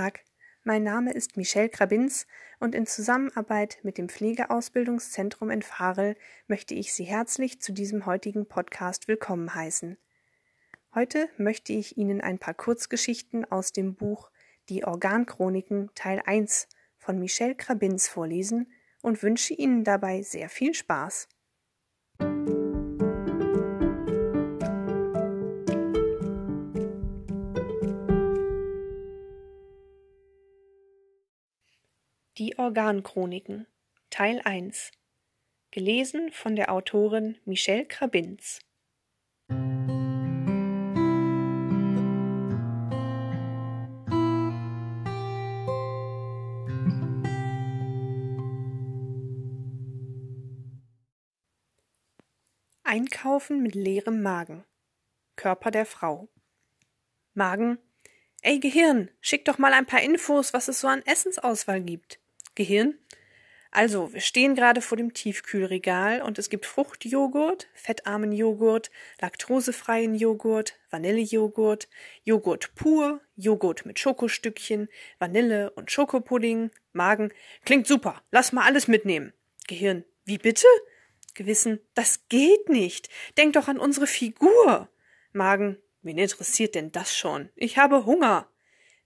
Tag. Mein Name ist Michelle Grabins und in Zusammenarbeit mit dem Pflegeausbildungszentrum in Farel möchte ich Sie herzlich zu diesem heutigen Podcast willkommen heißen. Heute möchte ich Ihnen ein paar Kurzgeschichten aus dem Buch Die Organchroniken Teil 1 von Michelle Grabins vorlesen und wünsche Ihnen dabei sehr viel Spaß. Die Organchroniken Teil 1 Gelesen von der Autorin Michelle Krabinz Einkaufen mit leerem Magen. Körper der Frau. Magen. Ey Gehirn, schick doch mal ein paar Infos, was es so an Essensauswahl gibt. Gehirn? Also, wir stehen gerade vor dem Tiefkühlregal und es gibt Fruchtjoghurt, fettarmen Joghurt, laktosefreien Joghurt, Vanillejoghurt, Joghurt pur, Joghurt mit Schokostückchen, Vanille und Schokopudding, Magen. Klingt super, lass mal alles mitnehmen. Gehirn, wie bitte? Gewissen, das geht nicht. Denk doch an unsere Figur. Magen, wen interessiert denn das schon? Ich habe Hunger.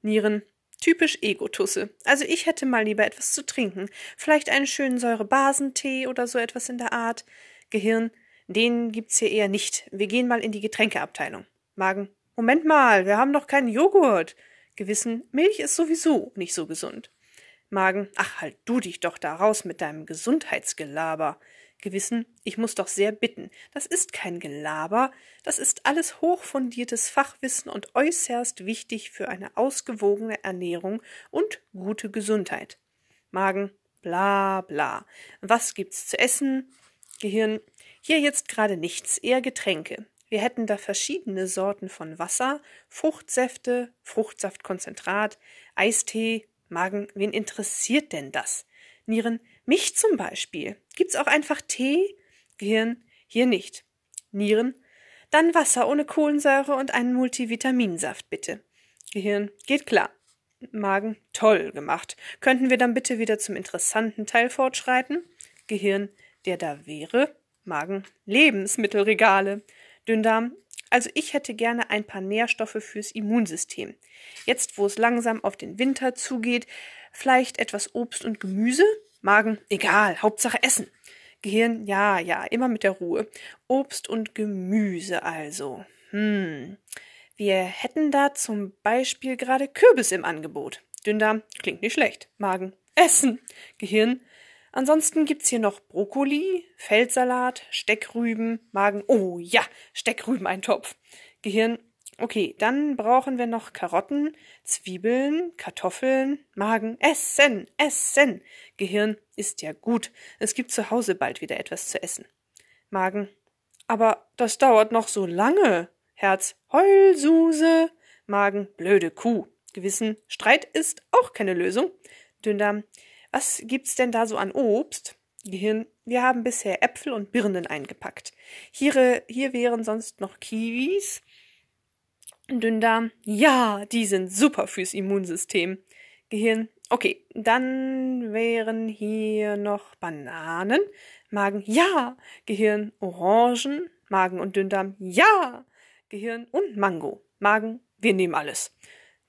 Nieren, Typisch Egotusse. Also ich hätte mal lieber etwas zu trinken. Vielleicht einen schönen Säurebasentee oder so etwas in der Art. Gehirn, den gibt's hier eher nicht. Wir gehen mal in die Getränkeabteilung. Magen, Moment mal, wir haben doch keinen Joghurt. Gewissen, Milch ist sowieso nicht so gesund. Magen, ach, halt du dich doch da raus mit deinem Gesundheitsgelaber. Gewissen, ich muss doch sehr bitten, das ist kein Gelaber, das ist alles hochfundiertes Fachwissen und äußerst wichtig für eine ausgewogene Ernährung und gute Gesundheit. Magen, bla bla. Was gibt's zu essen? Gehirn, hier jetzt gerade nichts, eher Getränke. Wir hätten da verschiedene Sorten von Wasser, Fruchtsäfte, Fruchtsaftkonzentrat, Eistee. Magen, wen interessiert denn das? Nieren, mich zum Beispiel. Gibt's auch einfach Tee? Gehirn, hier nicht. Nieren, dann Wasser ohne Kohlensäure und einen Multivitaminsaft, bitte. Gehirn, geht klar. Magen, toll gemacht. Könnten wir dann bitte wieder zum interessanten Teil fortschreiten? Gehirn, der da wäre? Magen, Lebensmittelregale. Dünndarm, also ich hätte gerne ein paar Nährstoffe fürs Immunsystem. Jetzt, wo es langsam auf den Winter zugeht, vielleicht etwas Obst und Gemüse? Magen, egal, Hauptsache Essen. Gehirn, ja, ja, immer mit der Ruhe. Obst und Gemüse also. Hm. Wir hätten da zum Beispiel gerade Kürbis im Angebot. Dünndarm, klingt nicht schlecht. Magen, Essen. Gehirn, ansonsten gibt's hier noch Brokkoli, Feldsalat, Steckrüben, Magen, oh ja, Steckrüben-Eintopf. Gehirn, Okay, dann brauchen wir noch Karotten, Zwiebeln, Kartoffeln, Magen, Essen, Essen. Gehirn ist ja gut. Es gibt zu Hause bald wieder etwas zu essen. Magen. Aber das dauert noch so lange. Herz. Heulsuse. Magen. Blöde Kuh. Gewissen. Streit ist auch keine Lösung. Dünndarm. Was gibt's denn da so an Obst? Gehirn. Wir haben bisher Äpfel und Birnen eingepackt. Hier, hier wären sonst noch Kiwis, Dünndarm, ja, die sind super fürs Immunsystem. Gehirn, okay, dann wären hier noch Bananen. Magen, ja. Gehirn, Orangen. Magen und Dünndarm, ja. Gehirn und Mango. Magen, wir nehmen alles.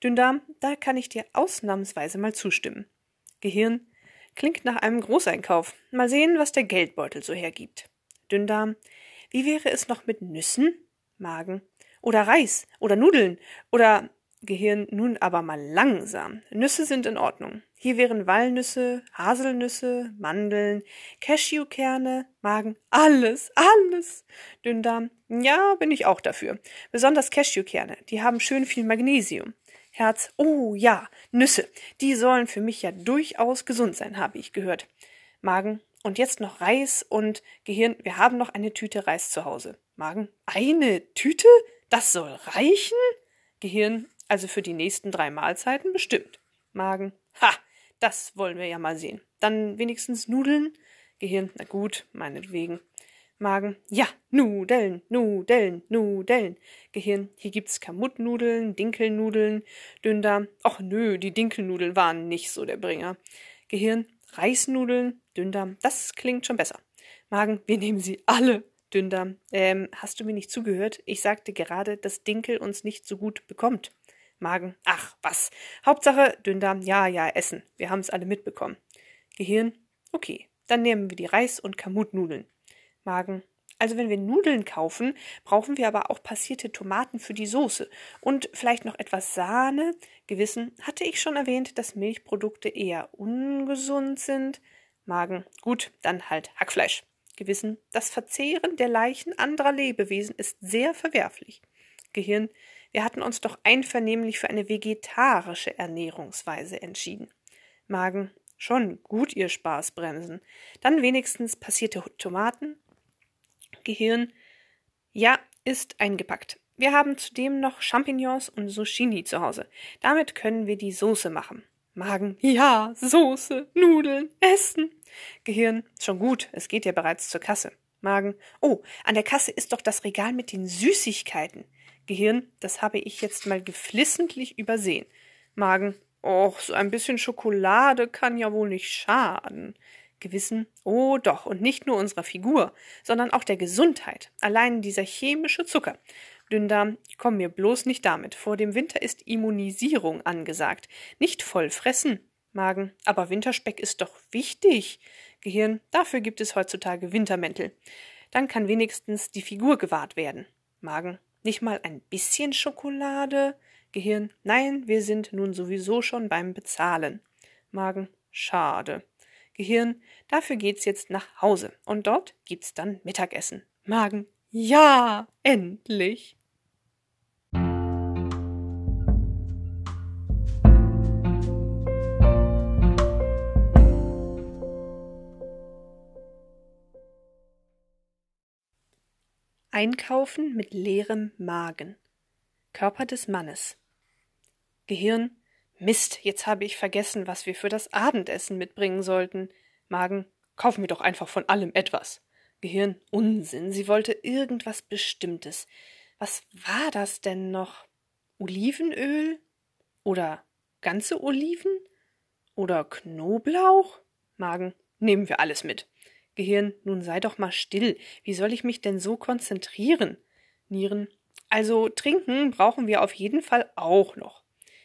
Dünndarm, da kann ich dir ausnahmsweise mal zustimmen. Gehirn, klingt nach einem Großeinkauf. Mal sehen, was der Geldbeutel so hergibt. Dünndarm, wie wäre es noch mit Nüssen? Magen, oder Reis oder Nudeln oder Gehirn nun aber mal langsam. Nüsse sind in Ordnung. Hier wären Walnüsse, Haselnüsse, Mandeln, Cashewkerne, Magen, alles, alles. Dünndarm, ja, bin ich auch dafür. Besonders Cashewkerne, die haben schön viel Magnesium. Herz, oh ja, Nüsse, die sollen für mich ja durchaus gesund sein, habe ich gehört. Magen, und jetzt noch Reis und Gehirn, wir haben noch eine Tüte Reis zu Hause. Magen, eine Tüte? Das soll reichen? Gehirn, also für die nächsten drei Mahlzeiten bestimmt. Magen, ha, das wollen wir ja mal sehen. Dann wenigstens Nudeln? Gehirn, na gut, meinetwegen. Magen, ja, Nudeln, Nudeln, Nudeln. Gehirn, hier gibt's Kamutnudeln, Dinkelnudeln, Dünndarm, ach nö, die Dinkelnudeln waren nicht so der Bringer. Gehirn, Reisnudeln, Dünndarm, das klingt schon besser. Magen, wir nehmen sie alle. Dünndarm, ähm, hast du mir nicht zugehört? Ich sagte gerade, dass Dinkel uns nicht so gut bekommt. Magen, ach was. Hauptsache, Dünndarm, ja, ja, essen. Wir haben's alle mitbekommen. Gehirn, okay, dann nehmen wir die Reis- und Kamutnudeln. Magen, also wenn wir Nudeln kaufen, brauchen wir aber auch passierte Tomaten für die Soße und vielleicht noch etwas Sahne. Gewissen, hatte ich schon erwähnt, dass Milchprodukte eher ungesund sind. Magen, gut, dann halt Hackfleisch. Gewissen, das Verzehren der Leichen anderer Lebewesen ist sehr verwerflich. Gehirn, wir hatten uns doch einvernehmlich für eine vegetarische Ernährungsweise entschieden. Magen, schon gut, ihr Spaßbremsen. Dann wenigstens passierte Tomaten. Gehirn, ja, ist eingepackt. Wir haben zudem noch Champignons und Zucchini zu Hause. Damit können wir die Soße machen. Magen, ja, Soße, Nudeln, Essen. Gehirn, schon gut, es geht ja bereits zur Kasse. Magen, oh, an der Kasse ist doch das Regal mit den Süßigkeiten. Gehirn, das habe ich jetzt mal geflissentlich übersehen. Magen, och, so ein bisschen Schokolade kann ja wohl nicht schaden. Gewissen, oh doch, und nicht nur unserer Figur, sondern auch der Gesundheit. Allein dieser chemische Zucker. Dünndarm, komm mir bloß nicht damit. Vor dem Winter ist Immunisierung angesagt. Nicht voll fressen. Magen, aber Winterspeck ist doch wichtig. Gehirn, dafür gibt es heutzutage Wintermäntel. Dann kann wenigstens die Figur gewahrt werden. Magen, nicht mal ein bisschen Schokolade? Gehirn, nein, wir sind nun sowieso schon beim Bezahlen. Magen, schade. Gehirn, dafür geht's jetzt nach Hause und dort gibt's dann Mittagessen. Magen, ja, endlich. Einkaufen mit leerem Magen. Körper des Mannes. Gehirn. Mist, jetzt habe ich vergessen, was wir für das Abendessen mitbringen sollten. Magen. Kauf mir doch einfach von allem etwas. Gehirn. Unsinn, sie wollte irgendwas Bestimmtes. Was war das denn noch? Olivenöl? Oder ganze Oliven? Oder Knoblauch? Magen. Nehmen wir alles mit. Gehirn, nun sei doch mal still. Wie soll ich mich denn so konzentrieren? Nieren, also trinken brauchen wir auf jeden Fall auch noch.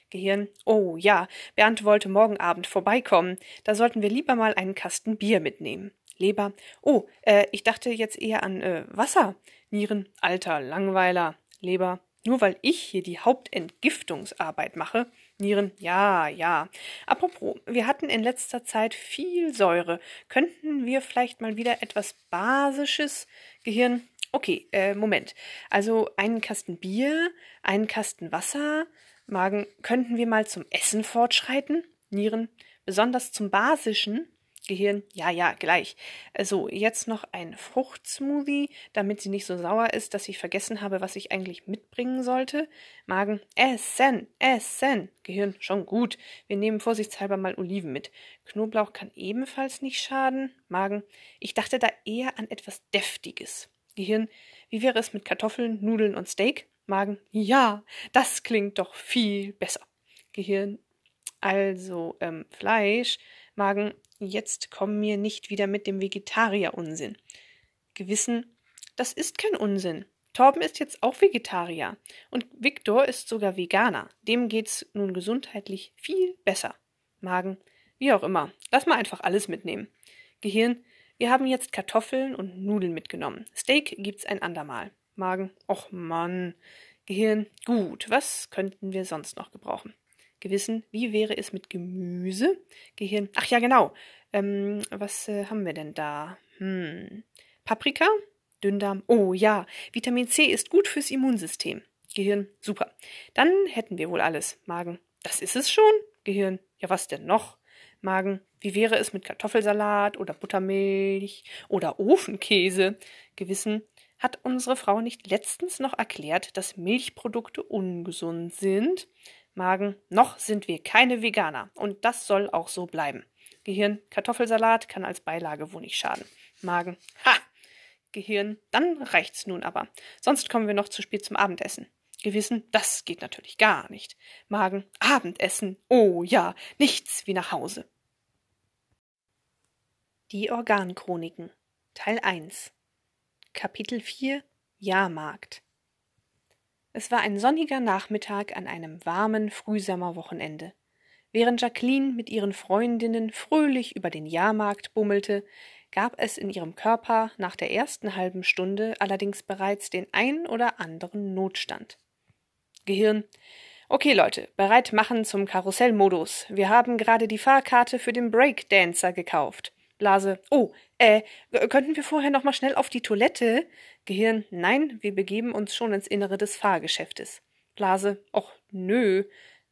Gehirn, oh ja, Bernd wollte morgen Abend vorbeikommen. Da sollten wir lieber mal einen Kasten Bier mitnehmen. Leber, oh, äh, ich dachte jetzt eher an äh, Wasser. Nieren, alter Langweiler. Leber, nur weil ich hier die Hauptentgiftungsarbeit mache, Nieren, ja, ja. Apropos, wir hatten in letzter Zeit viel Säure. Könnten wir vielleicht mal wieder etwas Basisches? Gehirn, okay, äh, Moment. Also einen Kasten Bier, einen Kasten Wasser. Magen, könnten wir mal zum Essen fortschreiten? Nieren, besonders zum Basischen? Gehirn, ja, ja, gleich. Also jetzt noch ein Fruchtsmoothie, damit sie nicht so sauer ist, dass ich vergessen habe, was ich eigentlich mitbringen sollte. Magen, essen, essen. Gehirn, schon gut. Wir nehmen vorsichtshalber mal Oliven mit. Knoblauch kann ebenfalls nicht schaden. Magen, ich dachte da eher an etwas Deftiges. Gehirn, wie wäre es mit Kartoffeln, Nudeln und Steak? Magen, ja, das klingt doch viel besser. Gehirn, also ähm, Fleisch. Magen, Jetzt komm mir nicht wieder mit dem Vegetarier-Unsinn. Gewissen, das ist kein Unsinn. Torben ist jetzt auch Vegetarier. Und Viktor ist sogar Veganer. Dem geht's nun gesundheitlich viel besser. Magen, wie auch immer. Lass mal einfach alles mitnehmen. Gehirn, wir haben jetzt Kartoffeln und Nudeln mitgenommen. Steak gibt's ein andermal. Magen, och Mann. Gehirn, gut, was könnten wir sonst noch gebrauchen? Gewissen, wie wäre es mit Gemüse? Gehirn, ach ja, genau. Ähm, was äh, haben wir denn da? Hm. Paprika? Dünndarm? Oh ja, Vitamin C ist gut fürs Immunsystem. Gehirn, super. Dann hätten wir wohl alles. Magen, das ist es schon? Gehirn, ja, was denn noch? Magen, wie wäre es mit Kartoffelsalat oder Buttermilch oder Ofenkäse? Gewissen, hat unsere Frau nicht letztens noch erklärt, dass Milchprodukte ungesund sind? Magen, noch sind wir keine Veganer und das soll auch so bleiben. Gehirn, Kartoffelsalat kann als Beilage wohl nicht schaden. Magen, ha! Gehirn, dann reicht's nun aber. Sonst kommen wir noch zu spät zum Abendessen. Gewissen, das geht natürlich gar nicht. Magen, Abendessen, oh ja, nichts wie nach Hause. Die Organchroniken Teil 1 Kapitel 4 Jahrmarkt Es war ein sonniger Nachmittag an einem warmen Frühsommerwochenende. Während Jacqueline mit ihren Freundinnen fröhlich über den Jahrmarkt bummelte, gab es in ihrem Körper nach der ersten halben Stunde allerdings bereits den ein oder anderen Notstand. Gehirn. Okay, Leute, bereit machen zum Karussellmodus. Wir haben gerade die Fahrkarte für den Breakdancer gekauft. Blase. Oh, äh, könnten wir vorher noch mal schnell auf die Toilette? Gehirn. Nein, wir begeben uns schon ins Innere des Fahrgeschäftes. Blase. Och, nö.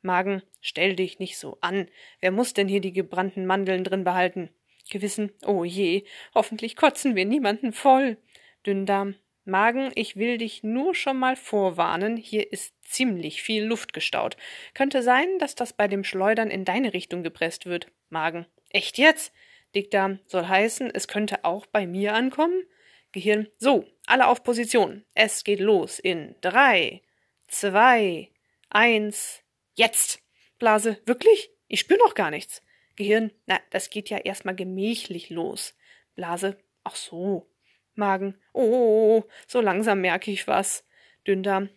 Magen. Stell dich nicht so an. Wer muss denn hier die gebrannten Mandeln drin behalten? Gewissen. Oh je. Hoffentlich kotzen wir niemanden voll. Dünndarm. Magen, ich will dich nur schon mal vorwarnen, hier ist ziemlich viel Luft gestaut. Könnte sein, dass das bei dem Schleudern in deine Richtung gepresst wird. Magen. Echt jetzt? Dickdarm soll heißen, es könnte auch bei mir ankommen? Gehirn. So, alle auf Position. Es geht los in drei, zwei, eins, jetzt. Blase. Wirklich? Ich spür noch gar nichts. Gehirn. Na, das geht ja erstmal gemächlich los. Blase. Ach so. Magen. Oh, so langsam merke ich was. Dünndarm.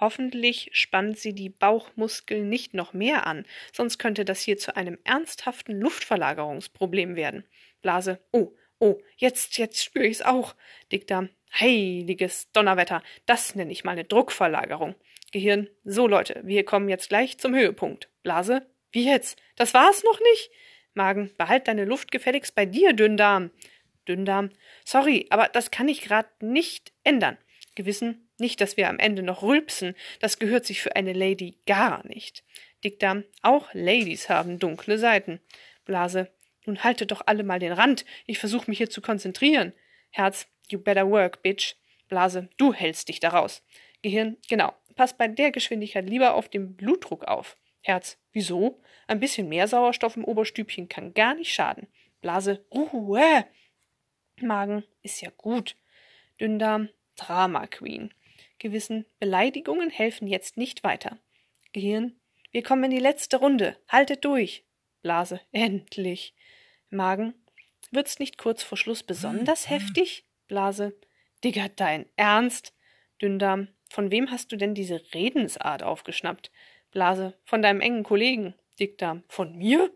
Hoffentlich spannt sie die Bauchmuskeln nicht noch mehr an, sonst könnte das hier zu einem ernsthaften Luftverlagerungsproblem werden. Blase. Oh, oh, jetzt, jetzt spüre ich's auch. Dickdarm. Heiliges Donnerwetter, das nenne ich mal eine Druckverlagerung. Gehirn. So, Leute, wir kommen jetzt gleich zum Höhepunkt. Blase. Wie jetzt? Das war's noch nicht? Magen. Behalt deine Luft gefälligst bei dir, Dünndarm. Dünndarm. Sorry, aber das kann ich grad nicht ändern. Gewissen, nicht, dass wir am Ende noch rülpsen, das gehört sich für eine Lady gar nicht. Dickdarm, auch Ladies haben dunkle Seiten. Blase, nun haltet doch alle mal den Rand, ich versuche mich hier zu konzentrieren. Herz, you better work, bitch. Blase, du hältst dich daraus. Gehirn, genau, pass bei der Geschwindigkeit lieber auf den Blutdruck auf. Herz, wieso? Ein bisschen mehr Sauerstoff im Oberstübchen kann gar nicht schaden. Blase, Ruhe. Magen ist ja gut. Dünndarm, Drama Queen. Gewissen Beleidigungen helfen jetzt nicht weiter. Gehirn, wir kommen in die letzte Runde. Haltet durch. Blase, endlich. Magen, wird's nicht kurz vor Schluss besonders heftig? Blase, Digga, dein Ernst? Dünndarm, von wem hast du denn diese Redensart aufgeschnappt? Blase, von deinem engen Kollegen. Dickdarm, von mir?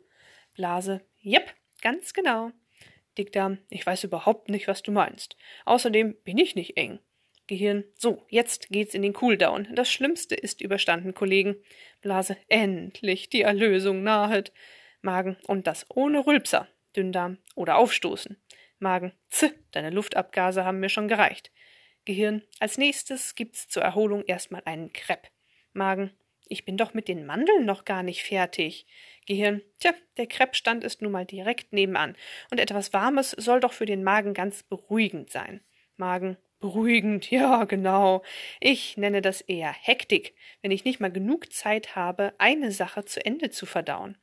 Blase, jep, ganz genau. Dickdarm, ich weiß überhaupt nicht, was du meinst. Außerdem bin ich nicht eng. Gehirn, so, jetzt geht's in den Cooldown. Das Schlimmste ist überstanden, Kollegen. Blase, endlich, die Erlösung nahet. Magen, und das ohne Rülpser. Dünndarm, oder Aufstoßen. Magen, z, deine Luftabgase haben mir schon gereicht. Gehirn, als nächstes gibt's zur Erholung erstmal einen Crepe. Magen, ich bin doch mit den Mandeln noch gar nicht fertig. Gehirn, tja, der Kreppstand ist nun mal direkt nebenan, und etwas Warmes soll doch für den Magen ganz beruhigend sein. Magen, beruhigend, ja, genau. Ich nenne das eher Hektik, wenn ich nicht mal genug Zeit habe, eine Sache zu Ende zu verdauen.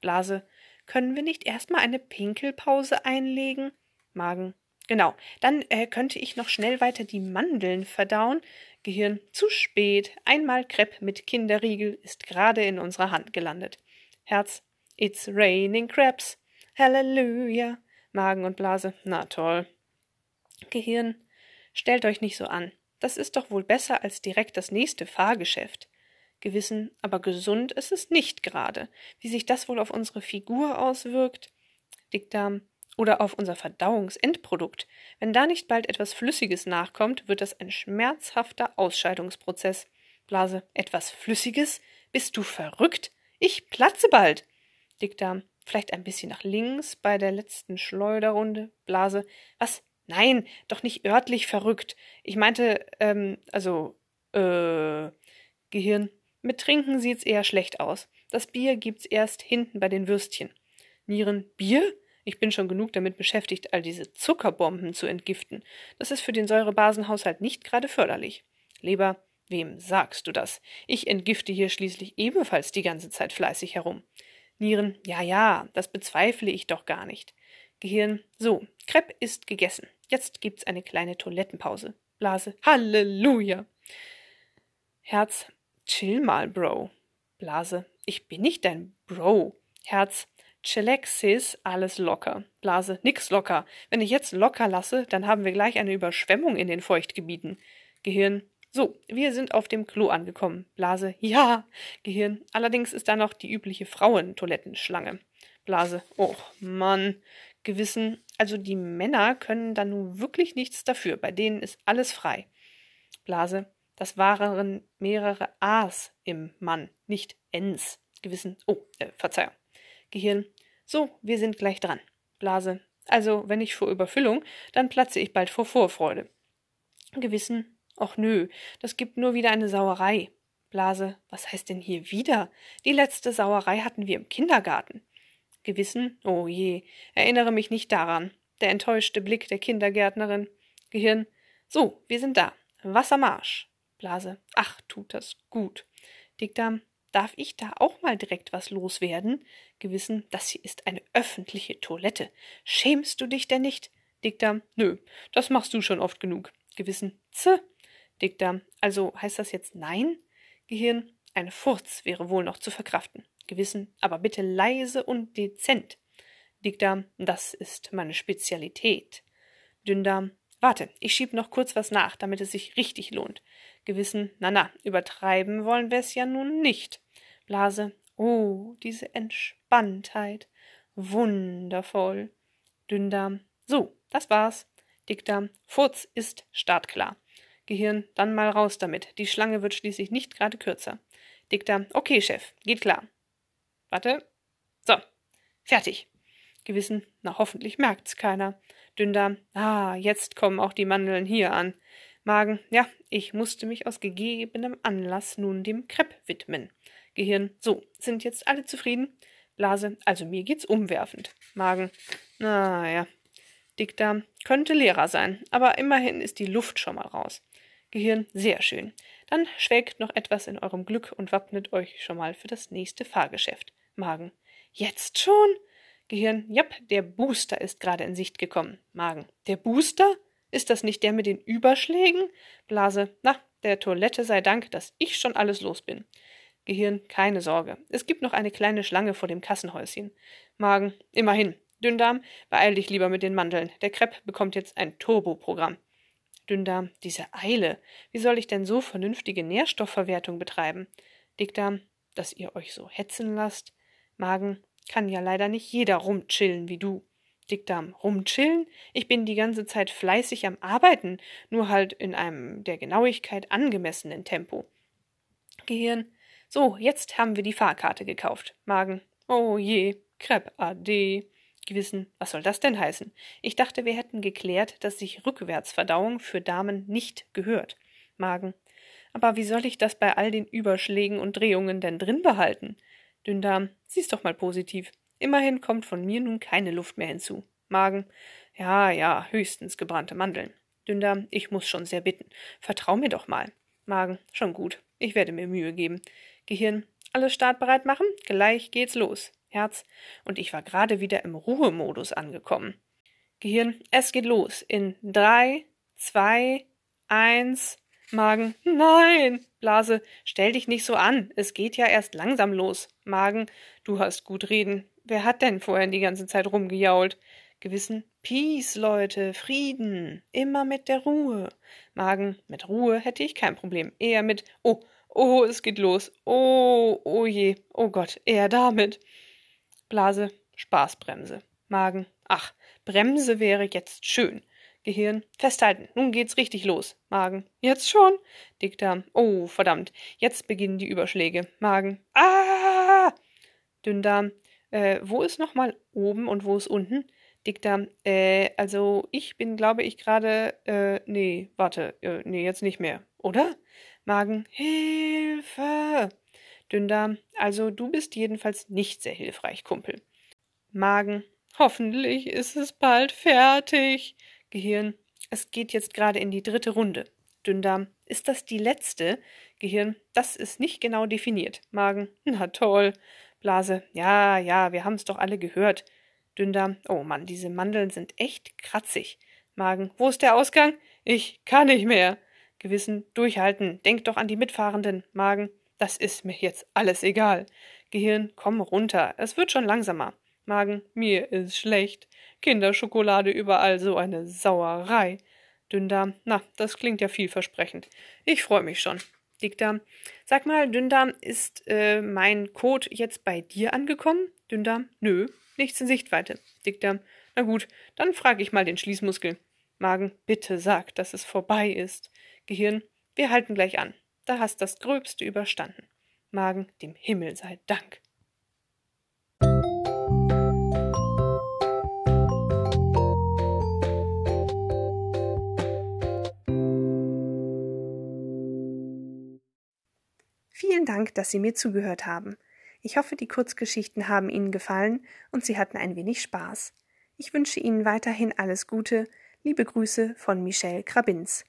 Blase, können wir nicht erstmal eine Pinkelpause einlegen? Magen, genau. Dann äh, könnte ich noch schnell weiter die Mandeln verdauen. Gehirn, zu spät. Einmal Crepe mit Kinderriegel ist gerade in unserer Hand gelandet. Herz. It's raining crabs. Halleluja. Magen und Blase. Na toll. Gehirn. Stellt euch nicht so an. Das ist doch wohl besser als direkt das nächste Fahrgeschäft. Gewissen, aber gesund ist es nicht gerade. Wie sich das wohl auf unsere Figur auswirkt? Dickdarm. Oder auf unser Verdauungsendprodukt. Wenn da nicht bald etwas Flüssiges nachkommt, wird das ein schmerzhafter Ausscheidungsprozess. Blase. Etwas Flüssiges? Bist du verrückt? Ich platze bald. Dickdarm, vielleicht ein bisschen nach links bei der letzten Schleuderrunde. Blase, was? Nein, doch nicht örtlich verrückt. Ich meinte, ähm, also, äh, Gehirn. Mit Trinken sieht's eher schlecht aus. Das Bier gibt's erst hinten bei den Würstchen. Nieren, Bier? Ich bin schon genug damit beschäftigt, all diese Zuckerbomben zu entgiften. Das ist für den Säurebasenhaushalt nicht gerade förderlich. Leber, Wem sagst du das? Ich entgifte hier schließlich ebenfalls die ganze Zeit fleißig herum. Nieren, ja, ja, das bezweifle ich doch gar nicht. Gehirn, so, Crepe ist gegessen. Jetzt gibt's eine kleine Toilettenpause. Blase, Halleluja. Herz, chill mal, Bro. Blase, ich bin nicht dein Bro. Herz, Chilexis, alles locker. Blase, nix locker. Wenn ich jetzt locker lasse, dann haben wir gleich eine Überschwemmung in den Feuchtgebieten. Gehirn, so, wir sind auf dem Klo angekommen. Blase, ja. Gehirn, allerdings ist da noch die übliche Frauentoilettenschlange. Blase, och Mann. Gewissen, also die Männer können da nun wirklich nichts dafür, bei denen ist alles frei. Blase, das waren mehrere A's im Mann, nicht N's. Gewissen, oh, äh, Verzeihung. Gehirn, so, wir sind gleich dran. Blase, also wenn ich vor Überfüllung, dann platze ich bald vor Vorfreude. Gewissen, ach nö, das gibt nur wieder eine Sauerei. Blase, was heißt denn hier wieder? Die letzte Sauerei hatten wir im Kindergarten. Gewissen, oh je, erinnere mich nicht daran. Der enttäuschte Blick der Kindergärtnerin. Gehirn, so, wir sind da. Wassermarsch. Blase, ach, tut das gut. Dickdarm, darf ich da auch mal direkt was loswerden? Gewissen, das hier ist eine öffentliche Toilette. Schämst du dich denn nicht? Dickdarm, nö, das machst du schon oft genug. Gewissen, z. Dickdarm, also heißt das jetzt nein? Gehirn, eine Furz wäre wohl noch zu verkraften. Gewissen, aber bitte leise und dezent. Dickdarm, das ist meine Spezialität. Dünndarm, warte, ich schieb noch kurz was nach, damit es sich richtig lohnt. Gewissen, na na, übertreiben wollen wir es ja nun nicht. Blase, oh, diese Entspanntheit. Wundervoll. Dünndarm, so, das war's. Dickdarm, Furz ist startklar. Gehirn, dann mal raus damit. Die Schlange wird schließlich nicht gerade kürzer. Dickdarm, okay, Chef, geht klar. Warte. So. Fertig. Gewissen, na hoffentlich merkt's keiner. Dünndarm, ah, jetzt kommen auch die Mandeln hier an. Magen, ja, ich musste mich aus gegebenem Anlass nun dem Krepp widmen. Gehirn, so, sind jetzt alle zufrieden? Blase, also mir geht's umwerfend. Magen, naja. Dickdarm, könnte leerer sein, aber immerhin ist die Luft schon mal raus. Gehirn, sehr schön. Dann schwelgt noch etwas in eurem Glück und wappnet euch schon mal für das nächste Fahrgeschäft. Magen. Jetzt schon? Gehirn. Jap, der Booster ist gerade in Sicht gekommen. Magen. Der Booster? Ist das nicht der mit den Überschlägen? Blase. Na, der Toilette sei Dank, dass ich schon alles los bin. Gehirn. Keine Sorge. Es gibt noch eine kleine Schlange vor dem Kassenhäuschen. Magen. Immerhin. Dünndarm, beeil dich lieber mit den Mandeln. Der Krepp bekommt jetzt ein Turboprogramm. Dünndarm, diese Eile. Wie soll ich denn so vernünftige Nährstoffverwertung betreiben? Dickdarm, dass ihr euch so hetzen lasst. Magen, kann ja leider nicht jeder rumchillen wie du. Dickdarm, rumchillen? Ich bin die ganze Zeit fleißig am Arbeiten, nur halt in einem der Genauigkeit angemessenen Tempo. Gehirn, so, jetzt haben wir die Fahrkarte gekauft. Magen, oh je, Crepe AD. Gewissen, was soll das denn heißen? Ich dachte, wir hätten geklärt, dass sich Rückwärtsverdauung für Damen nicht gehört. Magen, aber wie soll ich das bei all den Überschlägen und Drehungen denn drin behalten? Dünndarm, sieh's doch mal positiv. Immerhin kommt von mir nun keine Luft mehr hinzu. Magen, ja, ja, höchstens gebrannte Mandeln. Dünndarm, ich muss schon sehr bitten. Vertrau mir doch mal. Magen, schon gut. Ich werde mir Mühe geben. Gehirn, alles startbereit machen? Gleich geht's los. Herz, und ich war gerade wieder im Ruhemodus angekommen. Gehirn, es geht los. In drei, zwei, eins. Magen, nein. Blase, stell dich nicht so an. Es geht ja erst langsam los. Magen, du hast gut reden. Wer hat denn vorher die ganze Zeit rumgejault? Gewissen, Peace, Leute, Frieden. Immer mit der Ruhe. Magen, mit Ruhe hätte ich kein Problem. Eher mit, oh, oh, es geht los. Oh, oh je, oh Gott, eher damit. Blase, Spaßbremse. Magen, ach, Bremse wäre jetzt schön. Gehirn, festhalten, nun geht's richtig los. Magen, jetzt schon? Dickdarm, oh, verdammt, jetzt beginnen die Überschläge. Magen, ah! Dünndarm, äh, wo ist nochmal oben und wo ist unten? Dickdarm, äh, also ich bin, glaube ich, gerade, äh, nee, warte, äh, nee, jetzt nicht mehr, oder? Magen, Hilfe! Dünndarm, also du bist jedenfalls nicht sehr hilfreich, Kumpel. Magen, hoffentlich ist es bald fertig. Gehirn, es geht jetzt gerade in die dritte Runde. Dünndarm, ist das die letzte? Gehirn, das ist nicht genau definiert. Magen, na toll. Blase, ja, ja, wir haben's doch alle gehört. Dünndarm, oh Mann, diese Mandeln sind echt kratzig. Magen, wo ist der Ausgang? Ich kann nicht mehr. Gewissen, durchhalten. Denk doch an die Mitfahrenden. Magen, das ist mir jetzt alles egal. Gehirn, komm runter. Es wird schon langsamer. Magen, mir ist schlecht. Kinderschokolade überall, so eine Sauerei. Dünndarm, na, das klingt ja vielversprechend. Ich freue mich schon. Dickdarm, sag mal, Dünndarm, ist äh, mein Code jetzt bei dir angekommen? Dünndarm, nö, nichts in Sichtweite. Dickdarm, na gut, dann frage ich mal den Schließmuskel. Magen, bitte sag, dass es vorbei ist. Gehirn, wir halten gleich an. Da hast das Gröbste überstanden. Magen, dem Himmel sei Dank. Dank, dass Sie mir zugehört haben. Ich hoffe, die Kurzgeschichten haben Ihnen gefallen und Sie hatten ein wenig Spaß. Ich wünsche Ihnen weiterhin alles Gute. Liebe Grüße von Michelle Krabins.